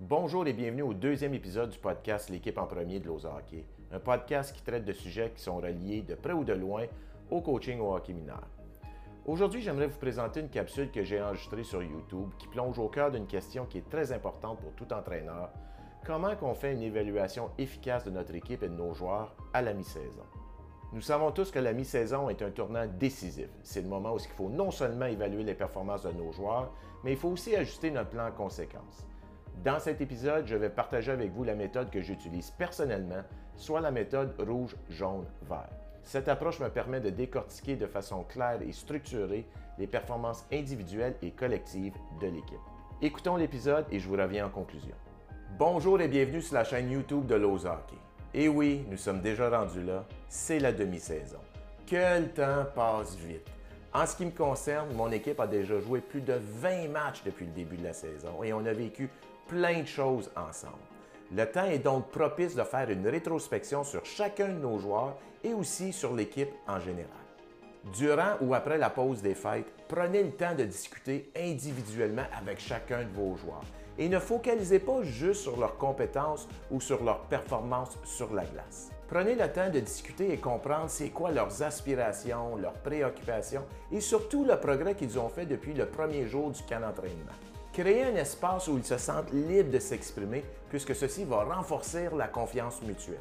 Bonjour et bienvenue au deuxième épisode du podcast L'équipe en premier de l'Osa Hockey, un podcast qui traite de sujets qui sont reliés de près ou de loin au coaching au hockey mineur. Aujourd'hui, j'aimerais vous présenter une capsule que j'ai enregistrée sur YouTube qui plonge au cœur d'une question qui est très importante pour tout entraîneur. Comment qu'on fait une évaluation efficace de notre équipe et de nos joueurs à la mi-saison? Nous savons tous que la mi-saison est un tournant décisif. C'est le moment où il faut non seulement évaluer les performances de nos joueurs, mais il faut aussi ajuster notre plan en conséquence. Dans cet épisode, je vais partager avec vous la méthode que j'utilise personnellement, soit la méthode rouge, jaune, vert. Cette approche me permet de décortiquer de façon claire et structurée les performances individuelles et collectives de l'équipe. Écoutons l'épisode et je vous reviens en conclusion. Bonjour et bienvenue sur la chaîne YouTube de Lowe's Hockey. Et oui, nous sommes déjà rendus là, c'est la demi-saison. Que le temps passe vite. En ce qui me concerne, mon équipe a déjà joué plus de 20 matchs depuis le début de la saison et on a vécu plein de choses ensemble. Le temps est donc propice de faire une rétrospection sur chacun de nos joueurs et aussi sur l'équipe en général. Durant ou après la pause des fêtes, prenez le temps de discuter individuellement avec chacun de vos joueurs et ne focalisez pas juste sur leurs compétences ou sur leurs performances sur la glace. Prenez le temps de discuter et comprendre c'est quoi leurs aspirations, leurs préoccupations et surtout le progrès qu'ils ont fait depuis le premier jour du camp d'entraînement. Créez un espace où ils se sentent libres de s'exprimer puisque ceci va renforcer la confiance mutuelle.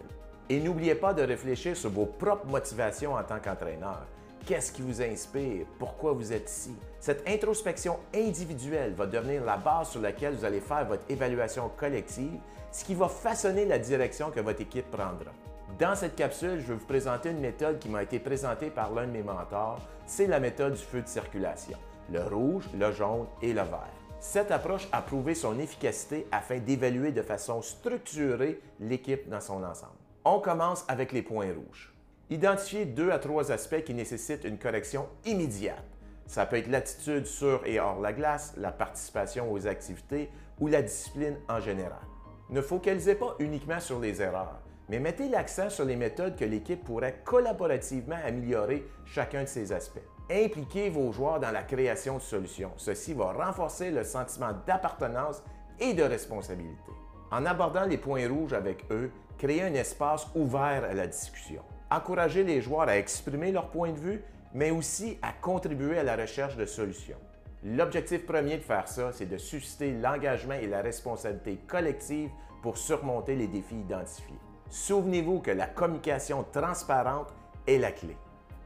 Et n'oubliez pas de réfléchir sur vos propres motivations en tant qu'entraîneur. Qu'est-ce qui vous inspire? Pourquoi vous êtes ici? Cette introspection individuelle va devenir la base sur laquelle vous allez faire votre évaluation collective, ce qui va façonner la direction que votre équipe prendra. Dans cette capsule, je vais vous présenter une méthode qui m'a été présentée par l'un de mes mentors. C'est la méthode du feu de circulation. Le rouge, le jaune et le vert. Cette approche a prouvé son efficacité afin d'évaluer de façon structurée l'équipe dans son ensemble. On commence avec les points rouges. Identifiez deux à trois aspects qui nécessitent une correction immédiate. Ça peut être l'attitude sur et hors la glace, la participation aux activités ou la discipline en général. Ne focalisez pas uniquement sur les erreurs, mais mettez l'accent sur les méthodes que l'équipe pourrait collaborativement améliorer chacun de ces aspects. Impliquez vos joueurs dans la création de solutions. Ceci va renforcer le sentiment d'appartenance et de responsabilité. En abordant les points rouges avec eux, créez un espace ouvert à la discussion. Encouragez les joueurs à exprimer leur point de vue, mais aussi à contribuer à la recherche de solutions. L'objectif premier de faire ça, c'est de susciter l'engagement et la responsabilité collective pour surmonter les défis identifiés. Souvenez-vous que la communication transparente est la clé.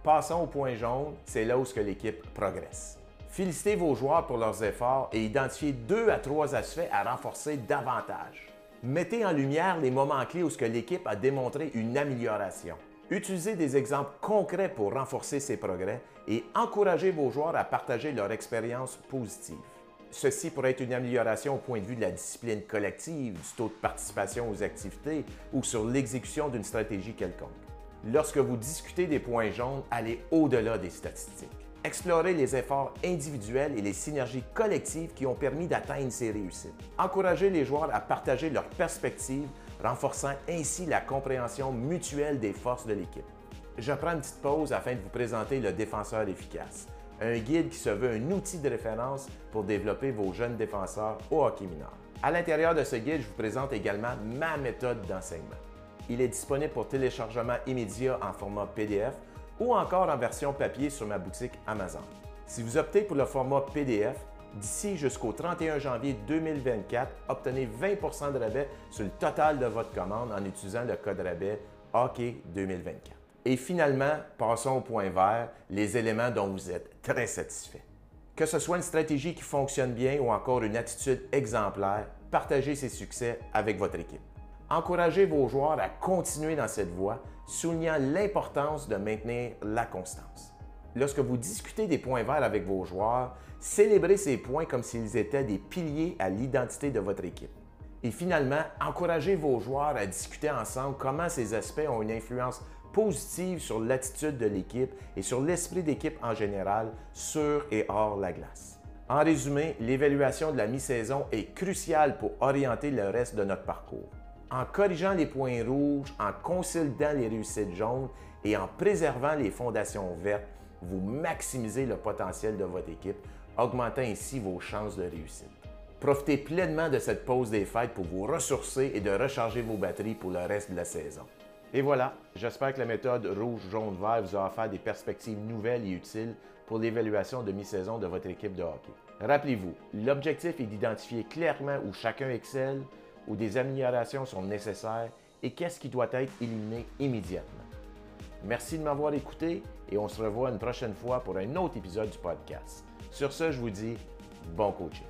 Passons au point jaune, c'est là où l'équipe progresse. Félicitez vos joueurs pour leurs efforts et identifiez deux à trois aspects à renforcer davantage. Mettez en lumière les moments clés où l'équipe a démontré une amélioration. Utilisez des exemples concrets pour renforcer ces progrès et encouragez vos joueurs à partager leur expérience positive. Ceci pourrait être une amélioration au point de vue de la discipline collective, du taux de participation aux activités ou sur l'exécution d'une stratégie quelconque. Lorsque vous discutez des points jaunes, allez au-delà des statistiques. Explorez les efforts individuels et les synergies collectives qui ont permis d'atteindre ces réussites. Encouragez les joueurs à partager leurs perspectives, renforçant ainsi la compréhension mutuelle des forces de l'équipe. Je prends une petite pause afin de vous présenter le défenseur efficace, un guide qui se veut un outil de référence pour développer vos jeunes défenseurs au hockey mineur. À l'intérieur de ce guide, je vous présente également ma méthode d'enseignement. Il est disponible pour téléchargement immédiat en format PDF ou encore en version papier sur ma boutique Amazon. Si vous optez pour le format PDF, d'ici jusqu'au 31 janvier 2024, obtenez 20% de rabais sur le total de votre commande en utilisant le code rabais Hockey 2024. Et finalement, passons au point vert, les éléments dont vous êtes très satisfait. Que ce soit une stratégie qui fonctionne bien ou encore une attitude exemplaire, partagez ces succès avec votre équipe. Encouragez vos joueurs à continuer dans cette voie, soulignant l'importance de maintenir la constance. Lorsque vous discutez des points verts avec vos joueurs, célébrez ces points comme s'ils étaient des piliers à l'identité de votre équipe. Et finalement, encouragez vos joueurs à discuter ensemble comment ces aspects ont une influence positive sur l'attitude de l'équipe et sur l'esprit d'équipe en général, sur et hors la glace. En résumé, l'évaluation de la mi-saison est cruciale pour orienter le reste de notre parcours en corrigeant les points rouges, en consolidant les réussites jaunes et en préservant les fondations vertes, vous maximisez le potentiel de votre équipe, augmentant ainsi vos chances de réussite. Profitez pleinement de cette pause des fêtes pour vous ressourcer et de recharger vos batteries pour le reste de la saison. Et voilà, j'espère que la méthode rouge, jaune, vert vous a offert des perspectives nouvelles et utiles pour l'évaluation de mi-saison de votre équipe de hockey. Rappelez-vous, l'objectif est d'identifier clairement où chacun excelle, où des améliorations sont nécessaires et qu'est-ce qui doit être éliminé immédiatement. Merci de m'avoir écouté et on se revoit une prochaine fois pour un autre épisode du podcast. Sur ce, je vous dis bon coaching.